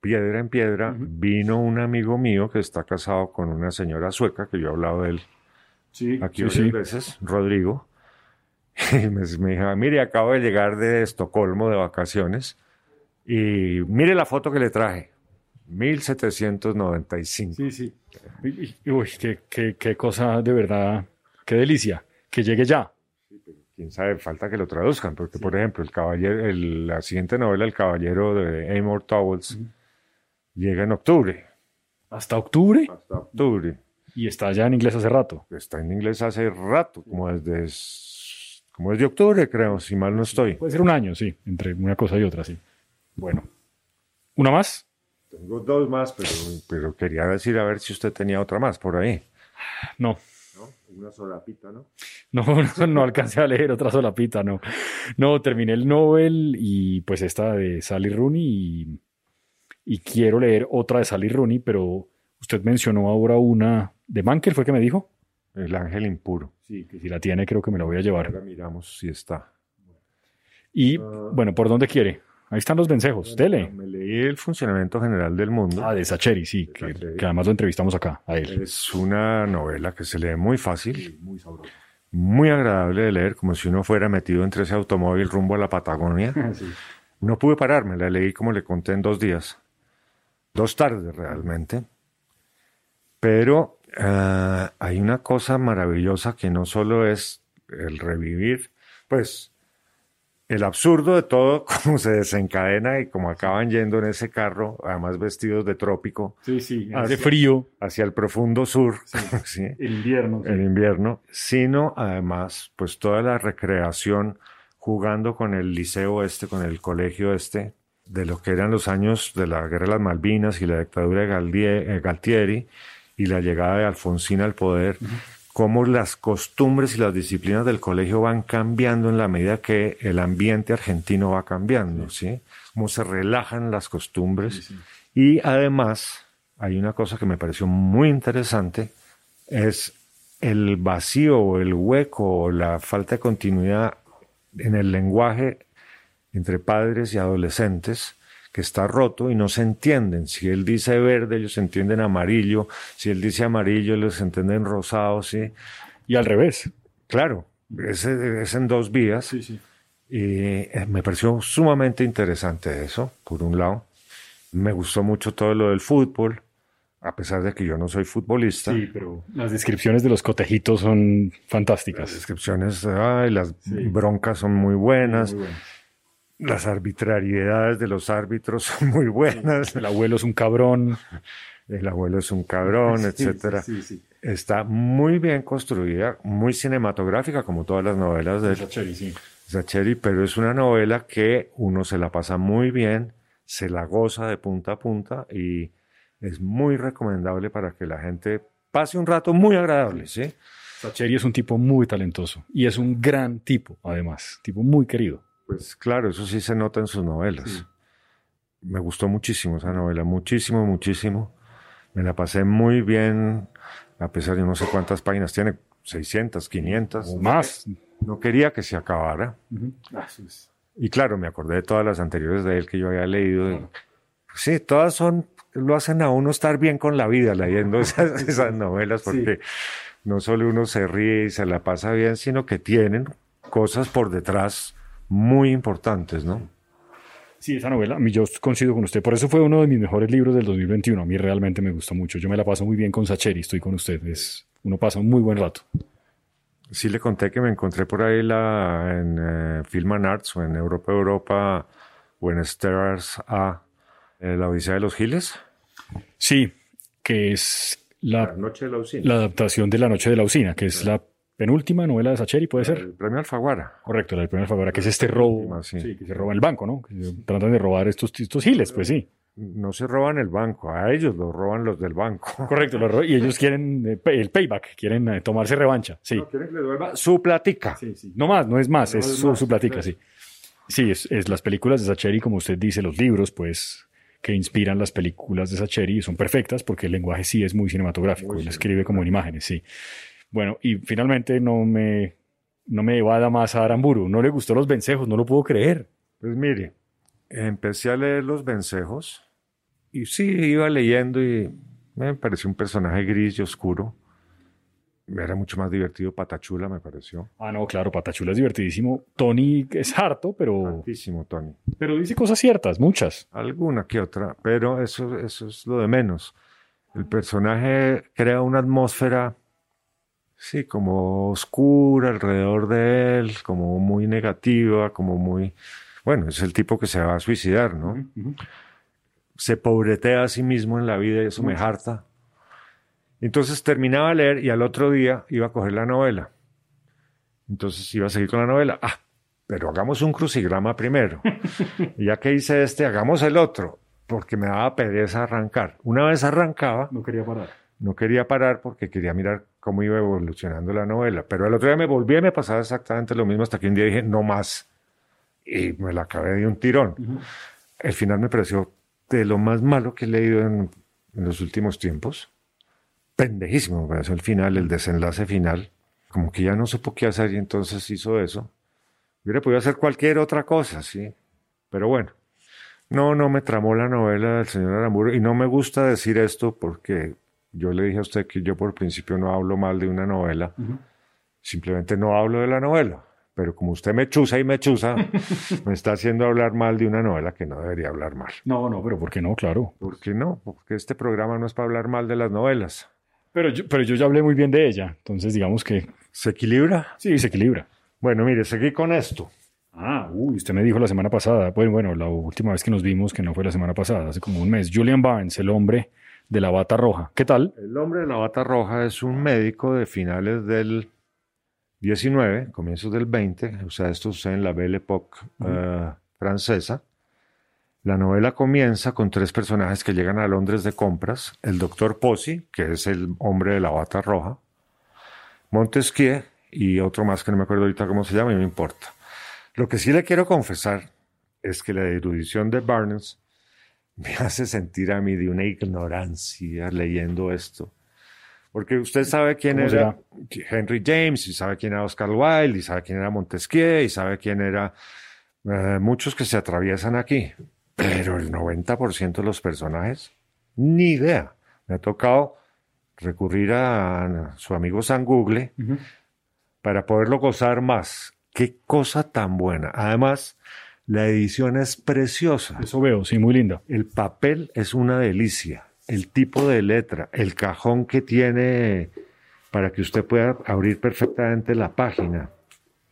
piedra en piedra, vino un amigo mío que está casado con una señora sueca, que yo he hablado de él sí, aquí varias veces, Rodrigo. (laughs) Y me, dijo, mire, acabo de llegar de Estocolmo de vacaciones. Y mire la foto que le traje. 1795. Sí, sí. Uy, qué, qué, qué cosa de verdad, qué delicia, que llegue ya. Quién sabe, falta que lo traduzcan, porque por ejemplo, el caballero, el- la siguiente novela, El Caballero de Amor Towles, llega en octubre. Hasta octubre Hasta octubre. y está ya en inglés hace rato. Está en inglés hace rato, como desde, como desde octubre, creo, si mal no estoy. Puede ser un año, sí, entre una cosa y otra, sí. Bueno. ¿Una más? Tengo dos más, pero, pero quería decir a ver si usted tenía otra más por ahí. No. ¿No? Una solapita, ¿no? No, (laughs) no, no alcancé a leer otra solapita, no. No, terminé el Nobel y pues esta de Sally Rooney y, y quiero leer otra de Sally Rooney, pero usted mencionó ahora una de Mankel, ¿fue que me dijo? El ángel impuro. Sí, que si la tiene creo que me la voy a llevar. Ahora miramos si está. Y bueno, ¿por dónde quiere? Ahí están los vencejos, dele. Me leí el funcionamiento general del mundo. Ah, de Sacheri, sí, que, Sacheri. que además lo entrevistamos acá, a él. Es una novela que se lee muy fácil, Muy sabroso. muy agradable de leer, como si uno fuera metido entre ese automóvil rumbo a la Patagonia. (laughs) No pude pararme, la leí como le conté en dos días, dos tardes realmente. Pero eh, hay una cosa maravillosa que no solo es el revivir, pues el absurdo de todo, (laughs) cómo se desencadena y cómo acaban yendo en ese carro, además vestidos de trópico, Sí, sí, Ah, hace sí. frío, hacia el profundo sur, ¿sí? (laughs) el invierno. el invierno, sino además, pues toda la recreación jugando con el liceo este, con el colegio este, de lo que eran los años de la Guerra de las Malvinas y la dictadura de eh, Galtieri y la llegada de Alfonsín al poder, cómo las costumbres y las disciplinas del colegio van cambiando en la medida que el ambiente argentino va cambiando, ¿sí? Cómo se relajan las costumbres. Y además, hay una cosa que me pareció muy interesante, es el vacío o el hueco o la falta de continuidad en el lenguaje entre padres y adolescentes que está roto y no se entienden. Si él dice verde, ellos entienden amarillo. Si él dice amarillo, ellos entienden rosado, ¿sí? Y al revés. Claro, es, es en dos vías. sí. Y eh, me pareció sumamente interesante eso, por un lado. Me gustó mucho todo lo del fútbol, a pesar de que yo no soy futbolista. Sí, pero las descripciones de los cotejitos son Las fantásticas. descripciones, ay, las Sí. broncas son muy buenas. Muy bueno. Las arbitrariedades de los árbitros (laughs) son muy buenas. El abuelo es un cabrón. El abuelo es un cabrón, (laughs) etcétera. Sí, sí, Está muy bien construida, muy cinematográfica, como todas las novelas de Sacheri, sí. Zacheri, pero es una novela que uno se la pasa muy bien, se la goza de punta a punta y es muy recomendable para que la gente pase un rato muy agradable, ¿sí? Sacheri es un tipo muy talentoso y es un gran tipo, además. Tipo muy querido. Pues claro, eso sí se nota en sus novelas. Sí. Me gustó muchísimo esa novela, muchísimo, muchísimo. Me la pasé muy bien, a pesar de no sé cuántas páginas tiene, 600, 500. O más. No quería que se acabara. Y claro, me acordé de todas las anteriores de él que yo había leído. y, sí, todas son, lo hacen a uno estar bien con la vida leyendo esas, esas novelas, porque no solo uno se ríe y se la pasa bien, sino que tienen cosas por detrás muy importantes, ¿no? Sí, esa novela, a mí yo coincido con usted. Por eso fue uno de mis mejores libros del 2021. A mí realmente me gustó mucho. Yo me la paso muy bien con Sacheri, estoy con usted. Es, uno pasa un muy buen rato. Sí le conté que me encontré por ahí la, en eh, Film and Arts o en Europa Europa o en Stars A, eh, La Odisea de los Giles. Sí, que es la, Noche de la Usina. la adaptación de La Noche de la Usina, que es la penúltima novela de Sacheri, ¿puede ser? El premio Alfaguara. Correcto, del primer favor, que es este robo. última, sí. Sí, que se roba el banco, ¿no? Que se tratan de robar estos, estos giles, pues sí. No se roban el banco, a ellos los roban los del banco. (laughs) Correcto, lo y ellos (laughs) quieren eh, el payback, quieren eh, tomarse revancha, sí. quieren que les devuelva su platica. Sí, sí. No más, no es más, No es, es su, más, su platica, sí. sí. Es, es las películas de Sacheri, como usted dice, los libros, pues, que inspiran las películas de Sacheri son perfectas porque el lenguaje sí es muy cinematográfico, Muy él escribe como en imágenes, sí. Bueno, y finalmente no me, no me evada más a Aramburu, no le gustó los vencejos, no lo puedo creer. Pues mire, empecé a leer Los Vencejos y sí, iba leyendo y me pareció un personaje gris y oscuro. era mucho más divertido Patachula, me pareció. Ah, no, claro, Patachula es divertidísimo. Tony es harto, pero... Hartísimo, Tony. Pero dice cosas ciertas, muchas. Alguna que otra, pero eso, eso es lo de menos. El personaje crea una atmósfera, sí, como oscura alrededor de él, como muy negativa, como muy... Bueno, es el tipo que se va a suicidar, ¿no? Se pobretea a sí mismo en la vida y eso me harta. Entonces terminaba de leer y al otro día iba a coger la novela. Entonces iba a seguir con la novela. Ah, pero hagamos un crucigrama primero. (laughs) ya que hice este, hagamos el otro, porque me daba pereza arrancar. Una vez arrancaba. No quería parar. No quería parar porque quería mirar cómo iba evolucionando la novela. Pero el otro día me volví y me pasaba exactamente lo mismo hasta que un día dije, no más. Y me la acabé de un tirón. El final me pareció de lo más malo que he leído en, en los últimos tiempos pendejísimo, me pareció el final, el desenlace final. Como que ya no supo qué hacer y entonces hizo eso. Hubiera podido hacer cualquier otra cosa, sí. Pero bueno. No, no me tramó la novela del señor Aramburu. Y no me gusta decir esto porque yo le dije a usted que yo por principio no hablo mal de una novela. Simplemente no hablo de la novela. Pero como usted me chusa y me chusa, (laughs) me está haciendo hablar mal de una novela que no debería hablar mal. No, no, pero ¿por qué no? Claro. ¿Por qué no? Porque este programa no es para hablar mal de las novelas. Pero yo, pero yo ya hablé muy bien de ella, entonces digamos que... ¿Se equilibra? Sí, se equilibra. Bueno, mire, seguí con esto. Ah, uy, usted me dijo la semana pasada, bueno, bueno, la última vez que nos vimos, que no fue la semana pasada, hace como un mes, Julian Barnes, el hombre de la bata roja. ¿Qué tal? El hombre de la bata roja es un médico de finales del 19, comienzos del 20, o sea, esto sucede en la Belle Époque uh, francesa. La novela comienza con tres personajes que llegan a Londres de compras. El doctor Pozzi, que es el hombre de la bata roja. Montesquieu y otro más que no me acuerdo ahorita cómo se llama y no importa. Lo que sí le quiero confesar es que la erudición de Barnes me hace sentir a mí de una ignorancia leyendo esto. Porque usted sabe quién era Henry James, y sabe quién era Oscar Wilde, y sabe quién era Montesquieu, y sabe quién era eh, muchos que se atraviesan aquí. Pero el 90% de los personajes, ni idea. Me ha tocado recurrir a su amigo San Google para poderlo gozar más. Qué cosa tan buena. Además, la edición es preciosa. Eso veo, sí, muy linda. El papel es una delicia. El tipo de letra, el cajón que tiene para que usted pueda abrir perfectamente la página,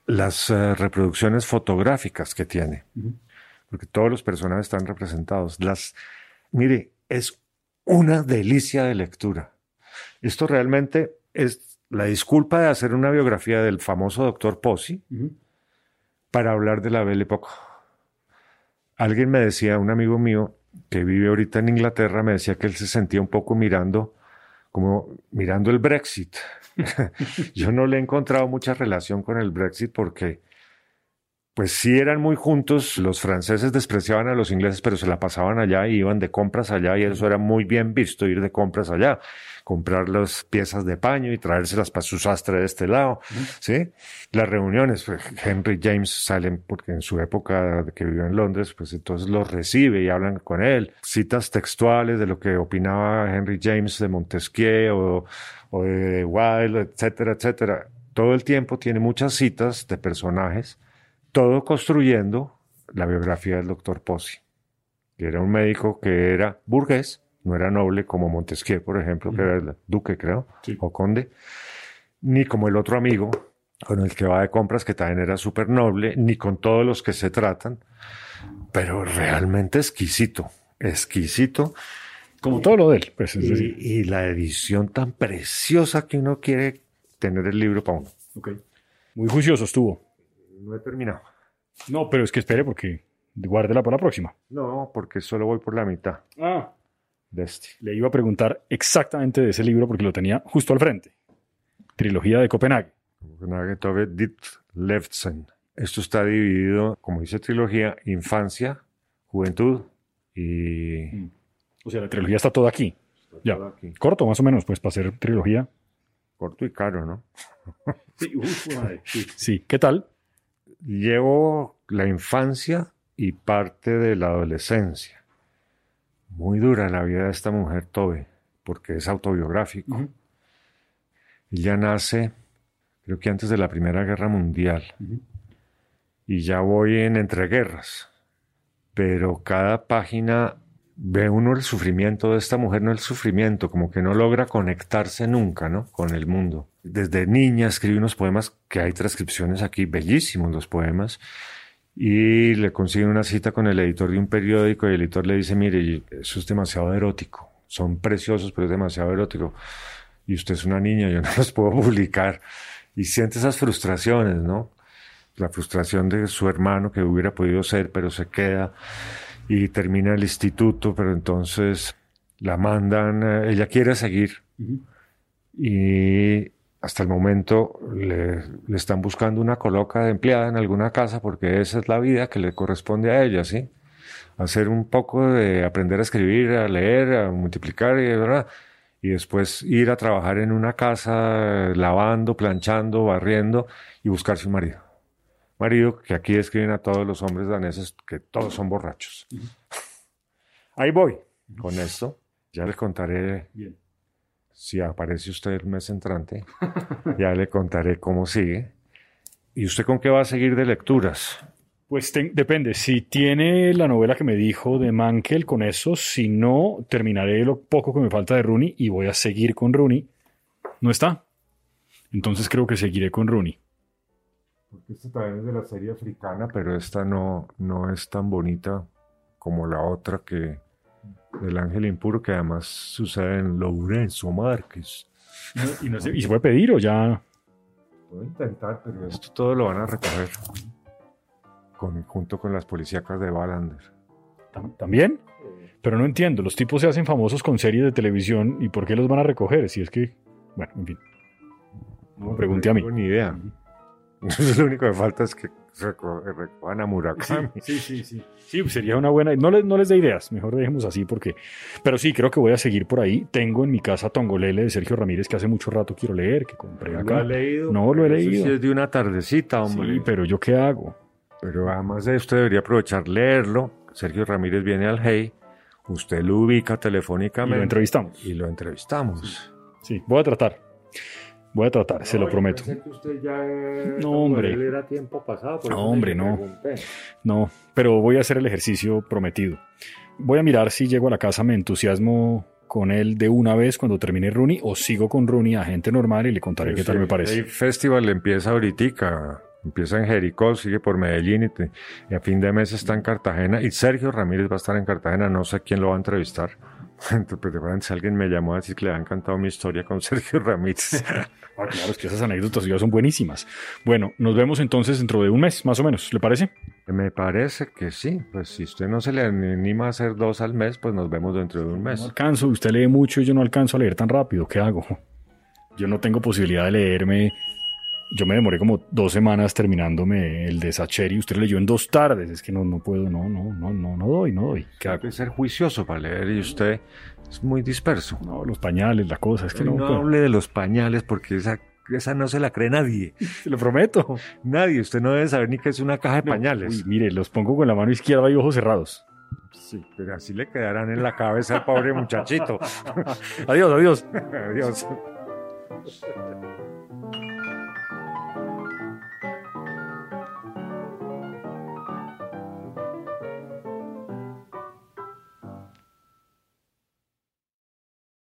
las uh, reproducciones fotográficas que tiene porque todos los personajes están representados. Las, mire, es una delicia de lectura. Esto realmente es la disculpa de hacer una biografía del famoso doctor Pozzi para hablar de la Belle Époque. Alguien me decía, un amigo mío que vive ahorita en Inglaterra, me decía que él se sentía un poco mirando, como mirando el Brexit. (laughs) Yo no le he encontrado mucha relación con el Brexit porque pues sí eran muy juntos. Los franceses despreciaban a los ingleses, pero se la pasaban allá y iban de compras allá y eso era muy bien visto, ir de compras allá, comprar las piezas de paño y traérselas para su sastre de este lado, ¿sí? Las reuniones, pues, Henry James salen porque en su época que vivió en Londres, pues entonces los recibe y hablan con él. Citas textuales de lo que opinaba Henry James de Montesquieu o, o de Wilde, etcétera, etcétera. Todo el tiempo tiene muchas citas de personajes todo construyendo la biografía del doctor Pozzi, que era un médico que era burgués, no era noble como Montesquieu, por ejemplo, que era el duque, creo, o conde, ni como el otro amigo con el que va de compras, que también era súper noble, ni con todos los que se tratan, pero realmente exquisito, exquisito. Como todo lo de él, pues. y, y, la edición tan preciosa que uno quiere tener el libro para uno. Okay. Muy juicioso estuvo no he terminado. No, pero es que espere porque guárdela para la próxima. No, porque solo voy por la mitad. Ah. De este. Le iba a preguntar exactamente de ese libro porque lo tenía justo al frente. Trilogía de Copenhague. Copenhague Tove Dit Lefsen. Esto está dividido, como dice trilogía, infancia, juventud y... Mm. O sea, la trilogía está toda aquí. ya. aquí. Corto, más o menos, pues, para hacer trilogía. Corto y caro, ¿no? sí, uf, (laughs) madre. sí. sí. ¿Qué tal? Llevo la infancia y parte de la adolescencia. Muy dura la vida de esta mujer, Tobe, porque es autobiográfico. Ella nace, creo que antes de la Primera Guerra Mundial. Y ya voy en entreguerras. Pero cada página ve uno el sufrimiento de esta mujer, no el sufrimiento, como que no logra conectarse nunca, ¿no? Con el mundo. Desde niña escribe unos poemas que hay transcripciones aquí, bellísimos los poemas, y le consigue una cita con el editor de un periódico y el editor le dice, mire, eso es demasiado erótico, son preciosos, pero es demasiado erótico, y usted es una niña, yo (laughs) no los puedo publicar. Y siente esas frustraciones, ¿no? La frustración de su hermano que hubiera podido ser, pero se queda y termina el instituto, pero entonces la mandan, eh, ella quiere seguir y hasta el momento le, están buscando una coloca de empleada en alguna casa porque esa es la vida que le corresponde a ella, ¿sí? Hacer un poco de aprender a escribir, a leer, a multiplicar y, ¿verdad? y después ir a trabajar en una casa lavando, planchando, barriendo y buscarse un marido marido que aquí describen a todos los hombres daneses que todos son borrachos. Ahí voy con esto. Ya le contaré si aparece usted el mes entrante. (laughs) ya le contaré cómo sigue. ¿Y usted con qué va a seguir de lecturas? Pues depende. Si tiene la novela que me dijo de Mankel con eso, si no, terminaré lo poco que me falta de Rooney y voy a seguir con Rooney. ¿No está? Entonces creo que seguiré con Rooney. Porque esta también es de la serie africana, pero esta no, no es tan bonita como la otra que del ángel impuro, que además sucede en Lourenço Márquez. y, no se puede pedir o ya? Puedo intentar, pero esto todo lo van a recoger con, junto con las policíacas de Ballander. ¿También? Pero no entiendo, los tipos se hacen famosos con series de televisión y ¿por qué los van a recoger? Si es que, bueno, en fin. No me pregunté a mí. No tengo ni idea. Lo único que falta es que recojan a Murakami. Sí, sí, sí. Sí, pues sería una buena. No les, no les dé ideas, mejor dejemos así porque. Pero sí, creo que voy a seguir por ahí. Tengo en mi casa Tongolele de Sergio Ramírez que hace mucho rato quiero leer, que compré acá. ¿Lo ha leído? No lo he leído. Sí es de una tardecita, hombre. Sí, pero ¿yo qué hago? Pero además de usted debería aprovechar leerlo. Sergio Ramírez viene al Hey, usted lo ubica telefónicamente. Y lo entrevistamos. Y lo entrevistamos. sí voy a tratar. Voy a tratar, se lo prometo. no, hombre. Era tiempo pasado, no, hombre, no. No, pero voy a hacer el ejercicio prometido. Voy a mirar si llego a la casa, me entusiasmo con él de una vez cuando termine Rooney o sigo con Rooney a gente normal y le contaré qué tal me parece. El festival empieza ahorita, empieza en Jericó, sigue por Medellín y, a fin de mes está en Cartagena y Sergio Ramírez va a estar en Cartagena, no sé quién lo va a entrevistar. (laughs) si alguien me llamó a decir que le ha encantado mi historia con (laughs) Sergio Ramírez. (laughs) Ah, claro, es que esas anécdotas ya son buenísimas. Bueno, nos vemos entonces dentro de un mes, más o menos, ¿le parece? Me parece que sí. Pues si usted no se le anima a hacer dos al mes, pues nos vemos dentro de un mes. No alcanzo, usted lee mucho y yo no alcanzo a leer tan rápido. ¿Qué hago? Yo no tengo posibilidad de leerme yo me demoré como dos semanas terminándome el de Sacheri. Usted leyó en dos tardes. Es que no, no puedo, no, no, no, no, no doy, no doy. Hay que ser juicioso para leer y usted es muy disperso. No, los pañales, la cosa, es que no. No hable de los pañales porque esa, esa no se la cree nadie. (laughs) Se lo prometo. Nadie. Usted no debe saber ni que es una caja de pañales. Uy, mire, los pongo con la mano izquierda y ojos cerrados. Sí, pero así le quedarán en la cabeza al pobre muchachito. (laughs) adiós, adiós. (laughs) adiós.